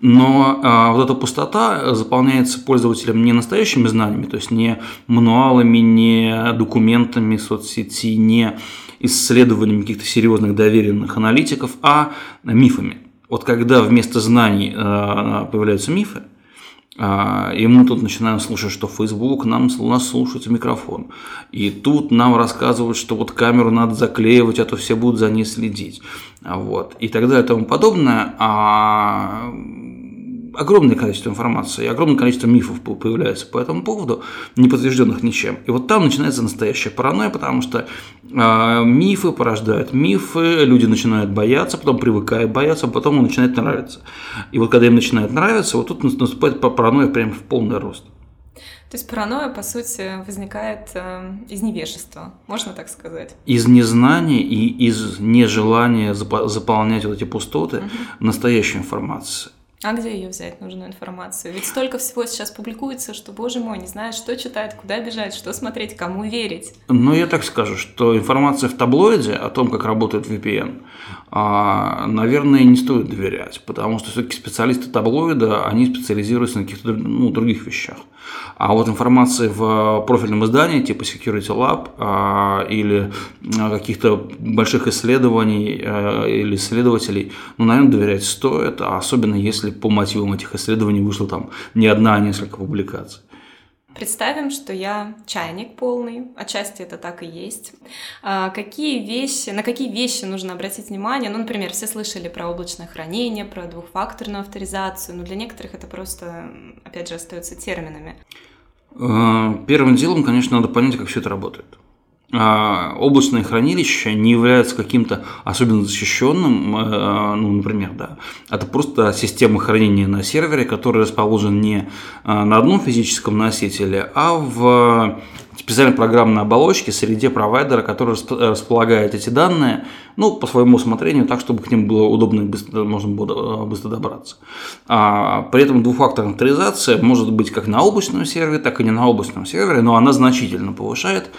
Но а, вот эта пустота заполняется пользователем не настоящими знаниями, то есть не мануалами, не документами соцсети, не исследованиями каких-то серьезных доверенных аналитиков, а мифами. Вот когда вместо знаний а, появляются мифы, и мы тут начинаем слушать, что Facebook нам, нас слушает микрофон. И тут нам рассказывают, что вот камеру надо заклеивать, а то все будут за ней следить. Вот. И так далее и тому подобное. А огромное количество информации, и огромное количество мифов появляется по этому поводу, не подтвержденных ничем. И вот там начинается настоящая паранойя, потому что э, мифы порождают мифы, люди начинают бояться, потом привыкают бояться, а потом им начинает нравиться. И вот когда им начинает нравиться, вот тут наступает паранойя прямо в полный рост. То есть паранойя, по сути, возникает э, из невежества, можно так сказать? Из незнания и из нежелания заполнять вот эти пустоты угу. настоящей информацией. А где ее взять, нужную информацию? Ведь столько всего сейчас публикуется, что, боже мой, не знаешь, что читать, куда бежать, что смотреть, кому верить. Ну, я так скажу, что информация в таблоиде о том, как работает VPN, а, наверное, не стоит доверять, потому что все-таки специалисты таблоида, они специализируются на каких-то ну, других вещах. А вот информация в профильном издании типа Security Lab а, или а, каких-то больших исследований или исследователей, ну, наверное, доверять стоит, особенно если по мотивам этих исследований вышло там не одна, а несколько публикаций. Представим, что я чайник полный, отчасти это так и есть. А какие вещи, на какие вещи нужно обратить внимание? Ну, например, все слышали про облачное хранение, про двухфакторную авторизацию, но для некоторых это просто, опять же, остается терминами. Э, первым делом, конечно, надо понять, как все это работает. А, облачное хранилище не является каким-то особенно защищенным, э, ну, например, да, это просто система хранения на сервере, которая расположена не э, на одном физическом носителе, а в специальной программной оболочке среде провайдера, который располагает эти данные, ну, по своему усмотрению, так, чтобы к ним было удобно и быстро, можно было э, быстро добраться. А, при этом двухфакторная авторизация может быть как на облачном сервере, так и не на облачном сервере, но она значительно повышает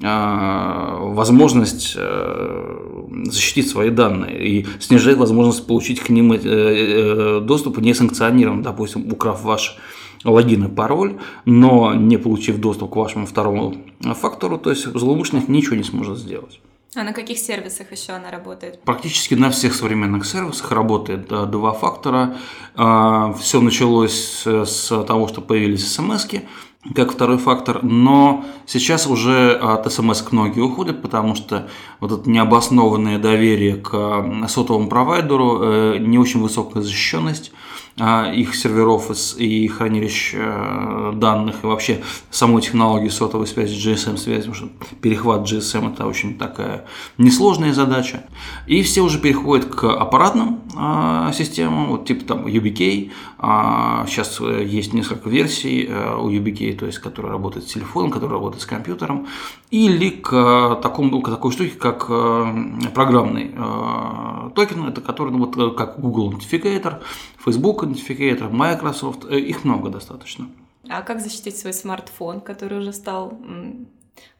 возможность э, защитить свои данные и снижает возможность получить к ним э, доступ несанкционированно, допустим, украв ваш логин и пароль, но не получив доступ к вашему второму фактору, то есть злоумышленник ничего не сможет сделать. А на каких сервисах еще она работает? Практически на всех современных сервисах работает два фактора. А, Все началось с того, что появились смс как второй фактор, но сейчас уже от смс многие уходят, потому что вот это необоснованное доверие к сотовому провайдеру, э, не очень высокая защищенность, их серверов и хранилищ э, данных и вообще самой технологии сотовой связи, GSM-связи, потому что перехват GSM это очень такая несложная задача. И все уже переходят к аппаратным а, системам, вот типа там UBK, сейчас а, э, есть несколько версий э, у UBK, то есть который работает с телефоном, который работает с компьютером, или к, такому, к такой штуке, как программный токен, это который, ну, вот как Google Authenticator, Facebook Identificator, Microsoft, э, их много достаточно. А как защитить свой смартфон, который уже стал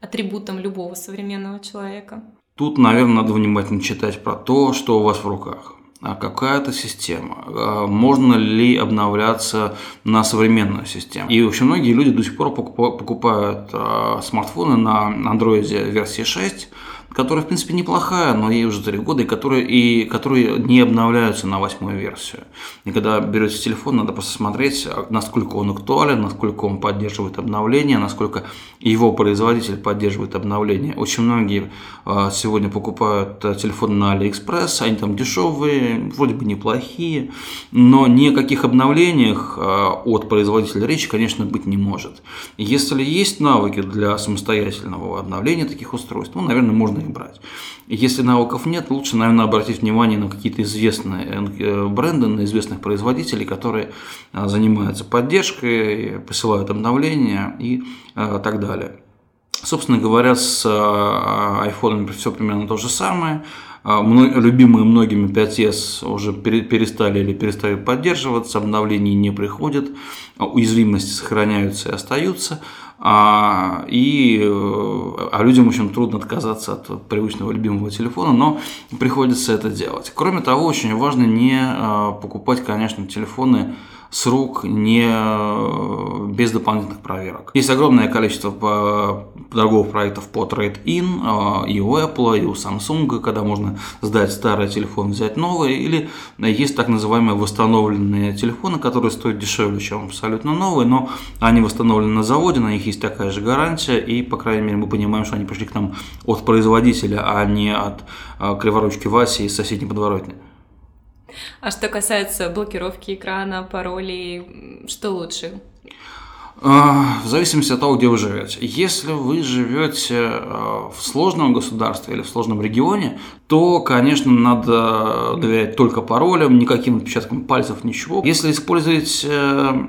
атрибутом любого современного человека? Тут, наверное, надо внимательно читать про то, что у вас в руках. А какая это система? А можно ли обновляться на современную систему? И очень многие люди до сих пор покупают а, смартфоны на Android версии 6, которая, в принципе, неплохая, но ей уже 3 года, и которые, и которые не обновляются на восьмую версию. И когда берете телефон, надо просто смотреть, насколько он актуален, насколько он поддерживает обновления, насколько его производитель поддерживает обновления. Очень многие а, сегодня покупают э, телефоны на Алиэкспресс, они там дешевые, вроде бы неплохие, но ни о каких обновлениях а, от производителя речи, конечно, быть не может. Если есть навыки для самостоятельного обновления таких устройств, ну, наверное, можно их брать. Если навыков нет, лучше, наверное, обратить внимание на какие-то известные э, бренды, на известных производителей, которые а, занимаются поддержкой, посылают обновления и так далее. Собственно говоря, с iPhone все примерно то же самое. Любимые многими 5s уже перестали или перестали поддерживаться, обновлений не приходят, уязвимости сохраняются и остаются. А, и, э, а людям очень трудно отказаться от привычного любимого телефона, но приходится это делать. Кроме того, очень важно не а, покупать, конечно, телефоны с рук, не без дополнительных проверок. Есть огромное количество торговых проектов по Trade-in а, и у Apple, и у Samsung, когда можно сдать старый телефон, взять новый, или есть так называемые восстановленные телефоны, которые стоят дешевле, чем абсолютно новые, но они восстановлены на заводе, на них есть такая же гарантия, и, по крайней мере, мы понимаем, что они пришли к нам от производителя, а не от криворучки Васи из соседней подворотни. А что касается блокировки экрана, паролей, что лучше? А, в зависимости от того, где вы живете. Если вы живете а, в сложном государстве или в сложном регионе, то, конечно, надо доверять только паролям, никаким отпечаткам пальцев, ничего. Если используете э,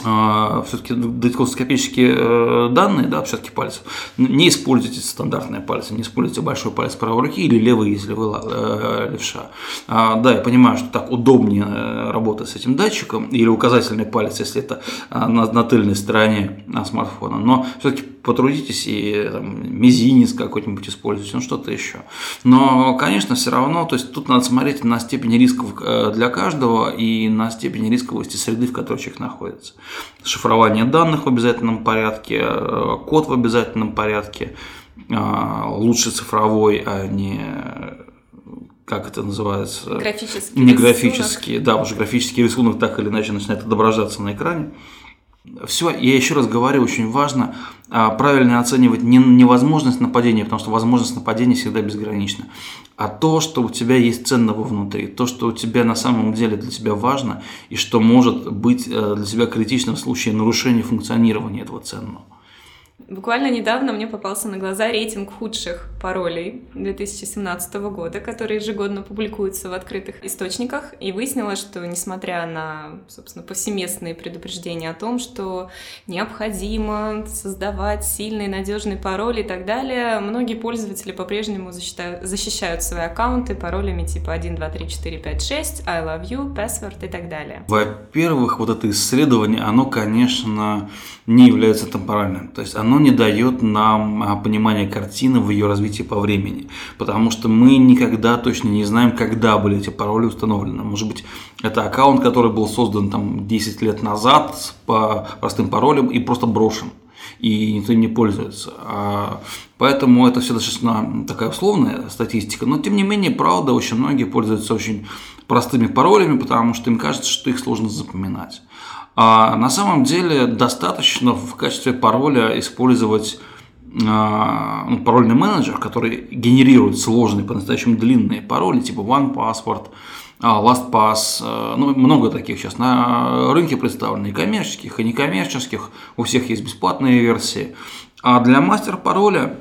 все-таки дактилоскопические э, данные, да, отпечатки пальцев, не используйте стандартные пальцы, не используйте большой палец правой руки или левый, если вы э, левша. А, да, я понимаю, что так удобнее э, работать с этим датчиком, или указательный палец, если это на, на тыльной стороне смартфона, но все-таки потрудитесь и там, мизинец какой-нибудь используйте, ну что-то еще. Но, конечно, все равно, то есть тут надо смотреть на степень рисков для каждого и на степень рисковости среды, в которой человек находится шифрование данных в обязательном порядке, э, код в обязательном порядке, э, лучше цифровой, а не как это называется? Графический Не графический, рисунок. да, уже графический рисунок так или иначе начинает отображаться на экране. Все, я еще раз говорю, очень важно а, правильно оценивать не невозможность нападения, потому что возможность нападения всегда безгранична, а то, что у тебя есть ценного внутри, то, что у тебя на самом деле для тебя важно и что может быть э, для тебя критичным в случае нарушения функционирования этого ценного. Буквально недавно мне попался на глаза рейтинг худших паролей 2017 года, который ежегодно публикуется в открытых источниках, и выяснилось, что несмотря на, собственно, повсеместные предупреждения о том, что необходимо создавать сильный, надежный пароль и так далее, многие пользователи по-прежнему защищают, защищают свои аккаунты паролями типа 1, 2, 3, 4, 5, 6, I love you, password и так далее. Во-первых, вот это исследование, оно, конечно, не является темпоральным. То есть оно не дает нам а, понимания картины в ее развитии по времени. Потому что мы никогда точно не знаем, когда были эти пароли установлены. Может быть, это аккаунт, который был создан там 10 лет назад по простым паролям и просто брошен и никто им не пользуется. А, поэтому это все достаточно такая условная статистика. Но тем не менее, правда, очень многие пользуются очень простыми паролями, потому что им кажется, что их сложно запоминать. А на самом деле достаточно в качестве пароля использовать а, ну, парольный менеджер, который генерирует сложные, по-настоящему длинные пароли, типа OnePassword, а, LastPass, а, ну, много таких сейчас на рынке представлено, и коммерческих, и некоммерческих, у всех есть бесплатные версии. А для мастер-пароля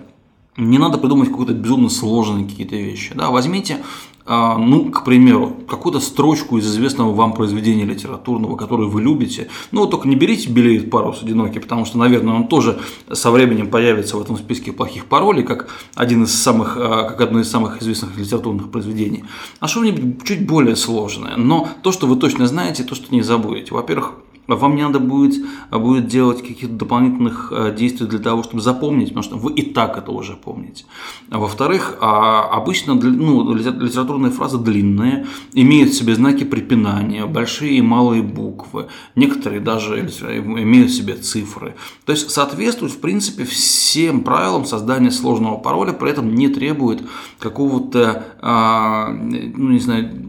не надо придумать какие-то безумно сложные какие-то вещи. Да? Возьмите ну, к примеру, какую-то строчку из известного вам произведения литературного, которое вы любите. Ну, только не берите «Белеет парус одинокий», потому что, наверное, он тоже со временем появится в этом списке плохих паролей, как, один из самых, а, как одно из самых известных литературных произведений. А что-нибудь чуть более сложное. Но то, что вы точно знаете, то, что не забудете. Во-первых, вам не надо будет, будет делать каких-то дополнительных э, действий для того, чтобы запомнить, потому что вы и так это уже помните. Во-вторых, а, обычно ну, литературные фразы длинные, имеют в себе знаки препинания, большие и малые буквы, некоторые даже имеют в себе цифры. То есть соответствуют, в принципе, всем правилам создания сложного пароля, при этом не требует какого-то, а, ну не знаю,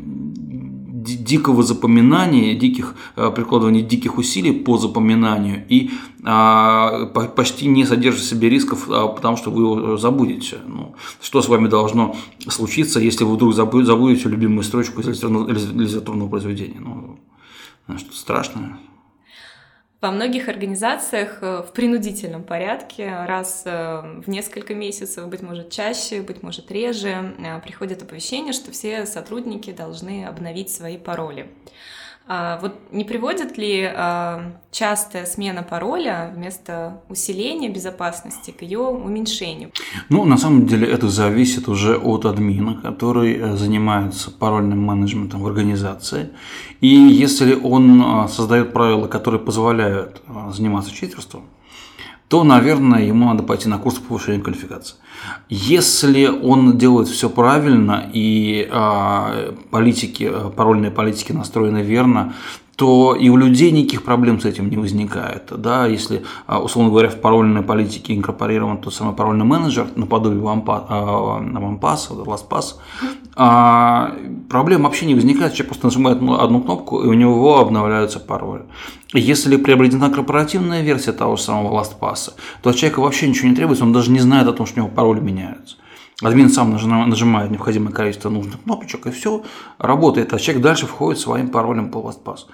дикого запоминания, диких э, прикладывания диких усилий по запоминанию и а, почти не содержит в себе рисков, а, потому что вы его забудете. Ну, что с вами должно случиться, если вы вдруг забудете любимую строчку из литературного произведения? Ну, что-то страшное. Во многих организациях э, в принудительном порядке раз э, в несколько месяцев, быть может чаще, быть может реже, э, приходит оповещение, что все сотрудники должны обновить свои пароли. А, вот не приводит ли а, частая смена пароля вместо усиления безопасности к ее уменьшению? Ну, на самом деле это зависит уже от админа, который э, занимается парольным менеджментом в организации. И если он а, создает правила, которые позволяют заниматься читерством, то, наверное, ему надо пойти на курс повышения квалификации. Если он делает все правильно и э, политики, парольные политики настроены верно, то и у людей никаких проблем с этим не возникает. Да? Если, а, условно говоря, в парольной политике инкорпорирован тот самый парольный менеджер, наподобие OnePass, LastPass, а, проблем вообще не возникает, человек просто нажимает одну кнопку, и у него обновляются пароли. Если приобретена корпоративная версия того же самого LastPass, то от человека вообще ничего не требуется, он даже не знает о том, что у него пароли меняются. Админ сам нажимает необходимое количество нужных кнопочек, и все работает, а человек дальше входит своим паролем по LastPass.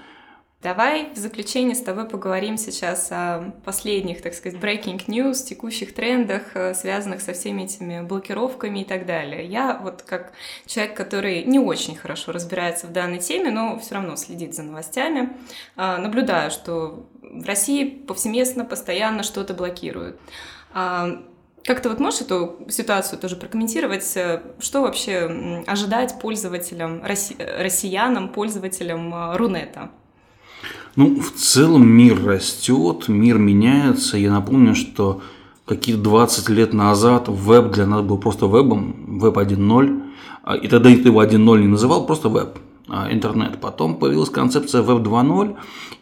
Давай в заключение с тобой поговорим сейчас о последних, так сказать, breaking news, текущих трендах, э, связанных со всеми этими блокировками и так далее. Я вот как человек, который не очень хорошо разбирается в данной теме, но все равно следит за новостями, э, наблюдаю, что в России повсеместно, постоянно что-то блокируют. А, как ты вот можешь эту ситуацию тоже прокомментировать? Э, что вообще ожидать пользователям, россиянам, пользователям Рунета? Ну, в целом мир растет, мир меняется. Я напомню, что какие-то 20 лет назад веб для нас был просто вебом, веб 1.0. А, и тогда никто его 1.0 не называл, просто веб. а, интернет. Потом появилась концепция Web 2.0,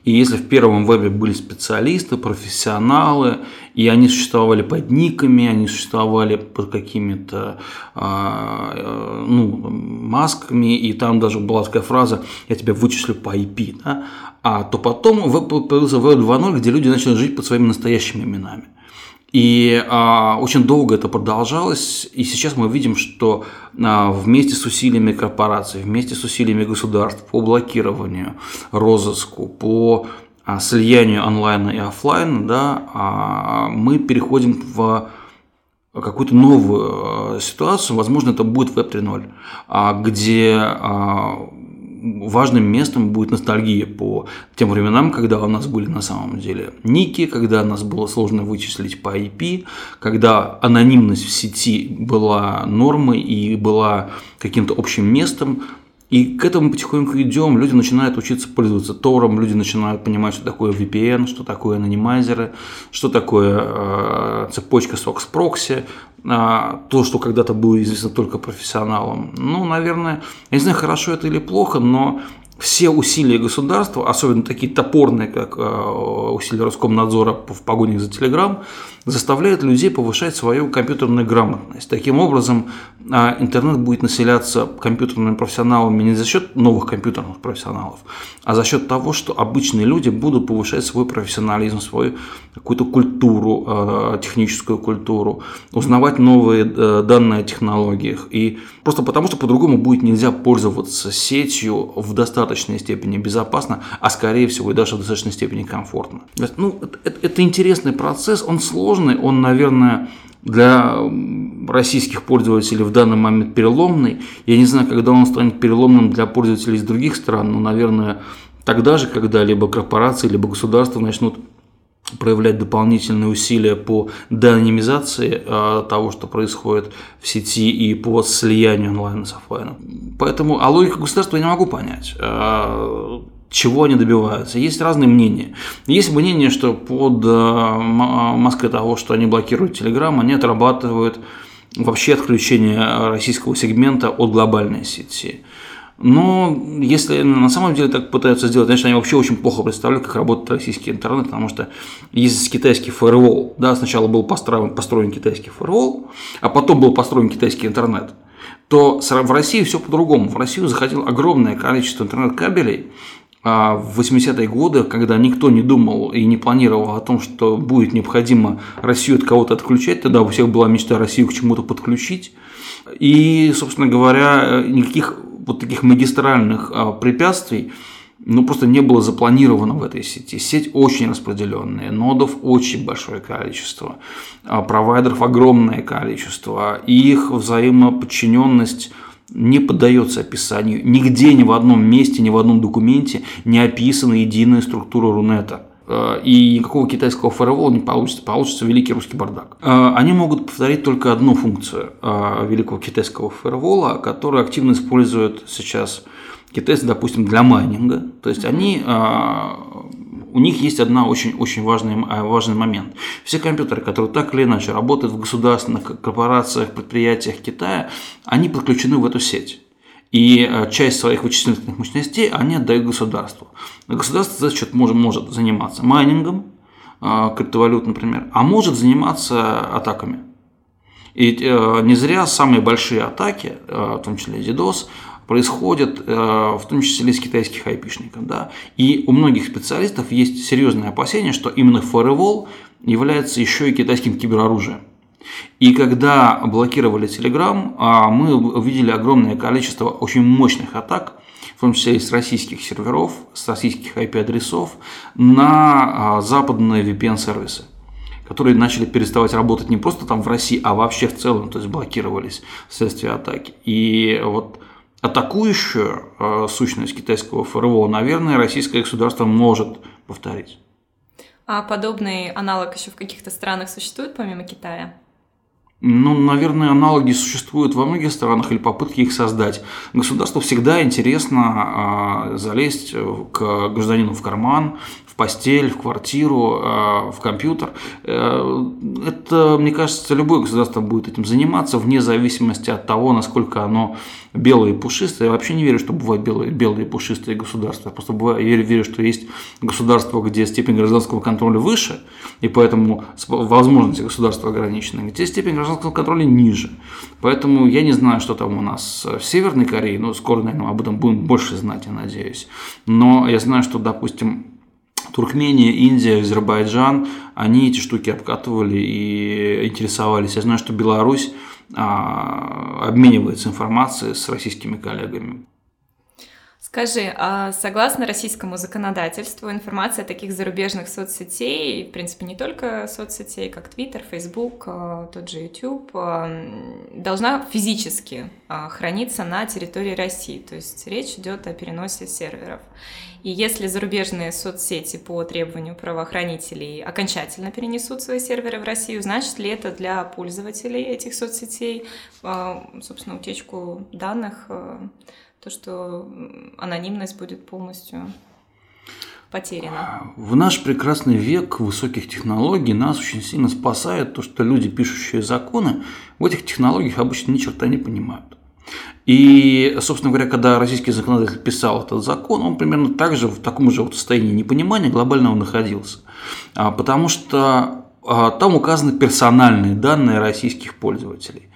и если в первом вебе были специалисты, профессионалы, и они существовали под никами, они существовали под какими-то а, ну, масками, и там даже была такая фраза «я тебя вычислю по IP», да? А то потом появился Web 2.0, где люди начали жить под своими настоящими именами. И а, очень долго это продолжалось, и сейчас мы видим, что а, вместе с усилиями корпораций, вместе с усилиями государств по блокированию, розыску, по а, слиянию онлайна и офлайна, да, а, мы переходим в какую-то новую а, ситуацию, возможно, это будет Web 3.0, а, где а, важным местом будет ностальгия по тем временам, когда у нас были на самом деле ники, когда нас было сложно вычислить по IP, когда анонимность в сети была нормой и была каким-то общим местом, и к этому потихоньку идем, люди начинают учиться пользоваться Тором, люди начинают понимать, что такое VPN, что такое анонимайзеры, что такое э, цепочка SOX прокси, а, то, что когда-то было известно только профессионалам. Ну, наверное, я не знаю, хорошо это или плохо, но все усилия государства, особенно такие топорные, как а, усилия Роскомнадзора в погоне за Телеграм, заставляют людей повышать свою компьютерную грамотность. Таким образом, а, интернет будет населяться компьютерными профессионалами не за счет новых компьютерных профессионалов, а за счет того, что обычные люди будут повышать свой профессионализм, свою какую-то культуру, а, техническую культуру, узнавать новые э, данные о технологиях. И просто потому, что по-другому будет нельзя пользоваться сетью в достаточной степени безопасно, а скорее всего и даже в достаточной степени комфортно. Ну, это, это интересный процесс, он сложный, он, наверное, для российских пользователей в данный момент переломный. Я не знаю, когда он станет переломным для пользователей из других стран, но, наверное, тогда же, когда либо корпорации, либо государства начнут проявлять дополнительные усилия по деанонимизации э, того, что происходит в сети и по слиянию онлайна с офлайном. Поэтому, а логику государства я не могу понять. Э, чего они добиваются. Есть разные мнения. Есть мнение, что под э, маской того, что они блокируют Telegram, они отрабатывают вообще отключение российского сегмента от глобальной сети. Но если на самом деле так пытаются сделать, конечно, они вообще очень плохо представляют, как работает российский интернет, потому что есть китайский фаервол, да, сначала был построен, построен китайский фаервол, а потом был построен китайский интернет, то в России все по-другому. В Россию заходило огромное количество интернет-кабелей, а в 80-е годы, когда никто не думал и не планировал о том, что будет необходимо Россию от кого-то отключать, тогда у всех была мечта Россию к чему-то подключить. И, собственно говоря, никаких вот таких магистральных а, препятствий ну, просто не было запланировано в этой сети. Сеть очень распределенная, нодов очень большое количество, а, провайдеров огромное количество, и их взаимоподчиненность не поддается описанию. Нигде, ни в одном месте, ни в одном документе не описана единая структура Рунета. Э, и никакого китайского фаервола не получится, получится великий русский бардак. Э, они могут повторить только одну функцию э, великого китайского фаервола, которую активно используют сейчас китайцы, допустим, для майнинга. То есть они у них есть одна очень, очень важный, важный момент. Все компьютеры, которые так или иначе работают в государственных корпорациях, предприятиях Китая, они подключены в эту сеть. И э, часть своих вычислительных мощностей они отдают государству. Государство за счет может, может заниматься майнингом, э, криптовалют, например, а может заниматься атаками. И э, не зря самые большие атаки, в том числе DDoS, происходят в том числе с китайских айпишников. Да? И у многих специалистов есть серьезное опасение, что именно Firewall является еще и китайским кибероружием. И когда блокировали Telegram, а, мы увидели огромное количество очень мощных атак, в том числе и с российских серверов, с российских IP-адресов, на а, западные VPN-сервисы которые начали переставать работать не просто там в России, а вообще в целом, то есть блокировались вследствие атаки. И вот атакующую э, сущность китайского ФРО, наверное, российское государство может повторить. А подобный аналог еще в каких-то странах существует помимо Китая? Ну, наверное, аналоги существуют во многих странах или попытки их создать. Государству всегда интересно э, залезть к гражданину в карман, в постель, в квартиру, э, в компьютер. Э, это, мне кажется, любое государство будет этим заниматься, вне зависимости от того, насколько оно белое и пушистое. Я вообще не верю, что бывают белые, белые и пушистые государства. Я просто бываю, я верю, что есть государства, где степень гражданского контроля выше, и поэтому возможности государства ограничены, где степень гражданского контроля ниже. Поэтому я не знаю, что там у нас в Северной Корее, но скоро, наверное, об этом будем больше знать, я надеюсь. Но я знаю, что, допустим, Туркмения, Индия, Азербайджан, они эти штуки обкатывали и интересовались. Я знаю, что Беларусь а, обменивается информацией с российскими коллегами. Скажи, а согласно российскому законодательству, информация таких зарубежных соцсетей, в принципе, не только соцсетей, как Twitter, Facebook, а, тот же YouTube, а, должна физически храниться на территории России. То есть речь идет о переносе серверов. И если зарубежные соцсети по требованию правоохранителей окончательно перенесут свои серверы в Россию, значит ли это для пользователей этих соцсетей, собственно, утечку данных то, что анонимность будет полностью потеряна. В наш прекрасный век высоких технологий нас очень сильно спасает то, что люди, пишущие законы, в этих технологиях обычно ни черта не понимают. И, собственно говоря, когда российский законодатель писал этот закон, он примерно так же в таком же вот состоянии непонимания глобального находился. А, потому что а, там указаны персональные данные российских пользователей.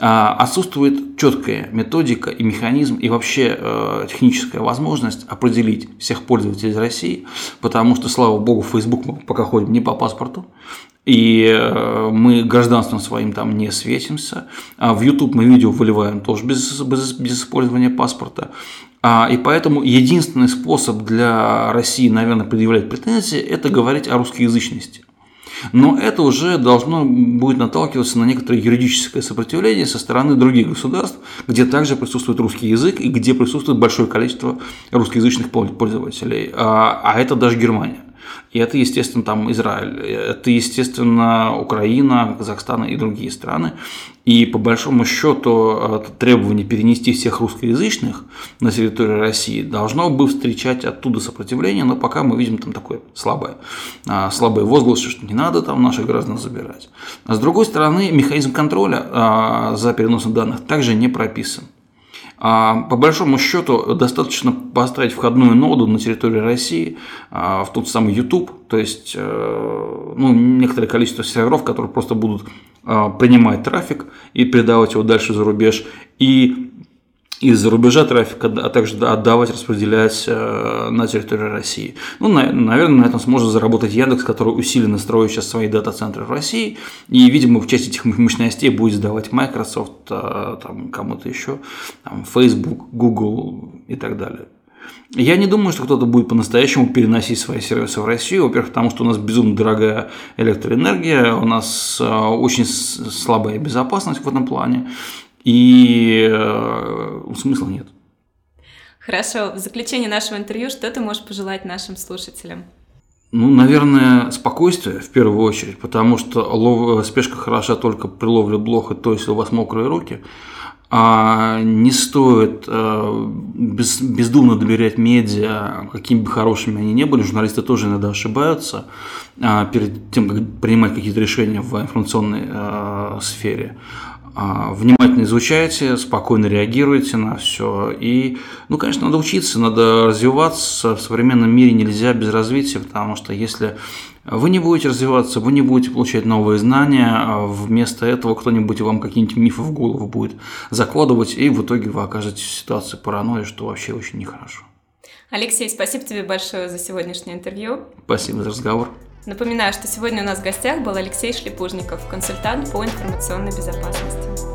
А, отсутствует четкая методика и механизм и вообще техническая возможность определить всех пользователей России, потому что, слава богу, Facebook мы пока ходим не по паспорту, и э, мы гражданством своим там не светимся. А в YouTube мы видео выливаем тоже без, без, без использования паспорта. А, и поэтому единственный способ для России, наверное, предъявлять претензии – это говорить о русскоязычности. Но это уже должно будет наталкиваться на некоторое юридическое сопротивление со стороны других государств, где также присутствует русский язык и где присутствует большое количество русскоязычных пользователей. А, а это даже Германия. И это, естественно, там Израиль, это, естественно, Украина, Казахстан и другие страны. И по большому счету требование перенести всех русскоязычных на территорию России должно бы встречать оттуда сопротивление, но пока мы видим там такое слабое, а, слабые возгласы, что не надо там наших граждан забирать. А с другой стороны, механизм контроля а, за переносом данных также не прописан. А, по большому счету достаточно поставить входную ноду на территории России а, в тот самый YouTube, то есть э, ну, некоторое количество серверов, которые просто будут а, принимать трафик и передавать его дальше за рубеж, и из-за рубежа трафика, а также отдавать, распределять э, на территории России. Ну, наверное, на этом сможет заработать Яндекс, который усиленно строит сейчас свои дата-центры в России, и, видимо, в части этих мощностей будет сдавать Microsoft, э, там, кому-то еще, там, Facebook, Google и так далее. Я не думаю, что кто-то будет по-настоящему переносить свои сервисы в Россию. Во-первых, потому что у нас безумно дорогая электроэнергия, у нас э, очень слабая безопасность в этом плане и э, смысла нет. Хорошо, в заключение нашего интервью, что ты можешь пожелать нашим слушателям? Ну, наверное, спокойствие в первую очередь, потому что лов... спешка хороша только при ловле блоха, то есть у вас мокрые руки. А не стоит э, без, бездумно доверять медиа, какими бы хорошими они ни были. Журналисты тоже иногда ошибаются а, перед тем, как принимать какие-то решения в информационной э, сфере. А, внимательно изучайте, спокойно реагируйте на все. И, ну, конечно, надо учиться, надо развиваться. В современном мире нельзя без развития, потому что если вы не будете развиваться, вы не будете получать новые знания, а вместо этого кто-нибудь вам какие-нибудь мифы в голову будет закладывать, и в итоге вы окажетесь в ситуации паранойи, что вообще очень нехорошо. Алексей, спасибо тебе большое за сегодняшнее интервью. Спасибо за разговор. Напоминаю, что сегодня у нас в гостях был Алексей Шлепужников, консультант по информационной безопасности.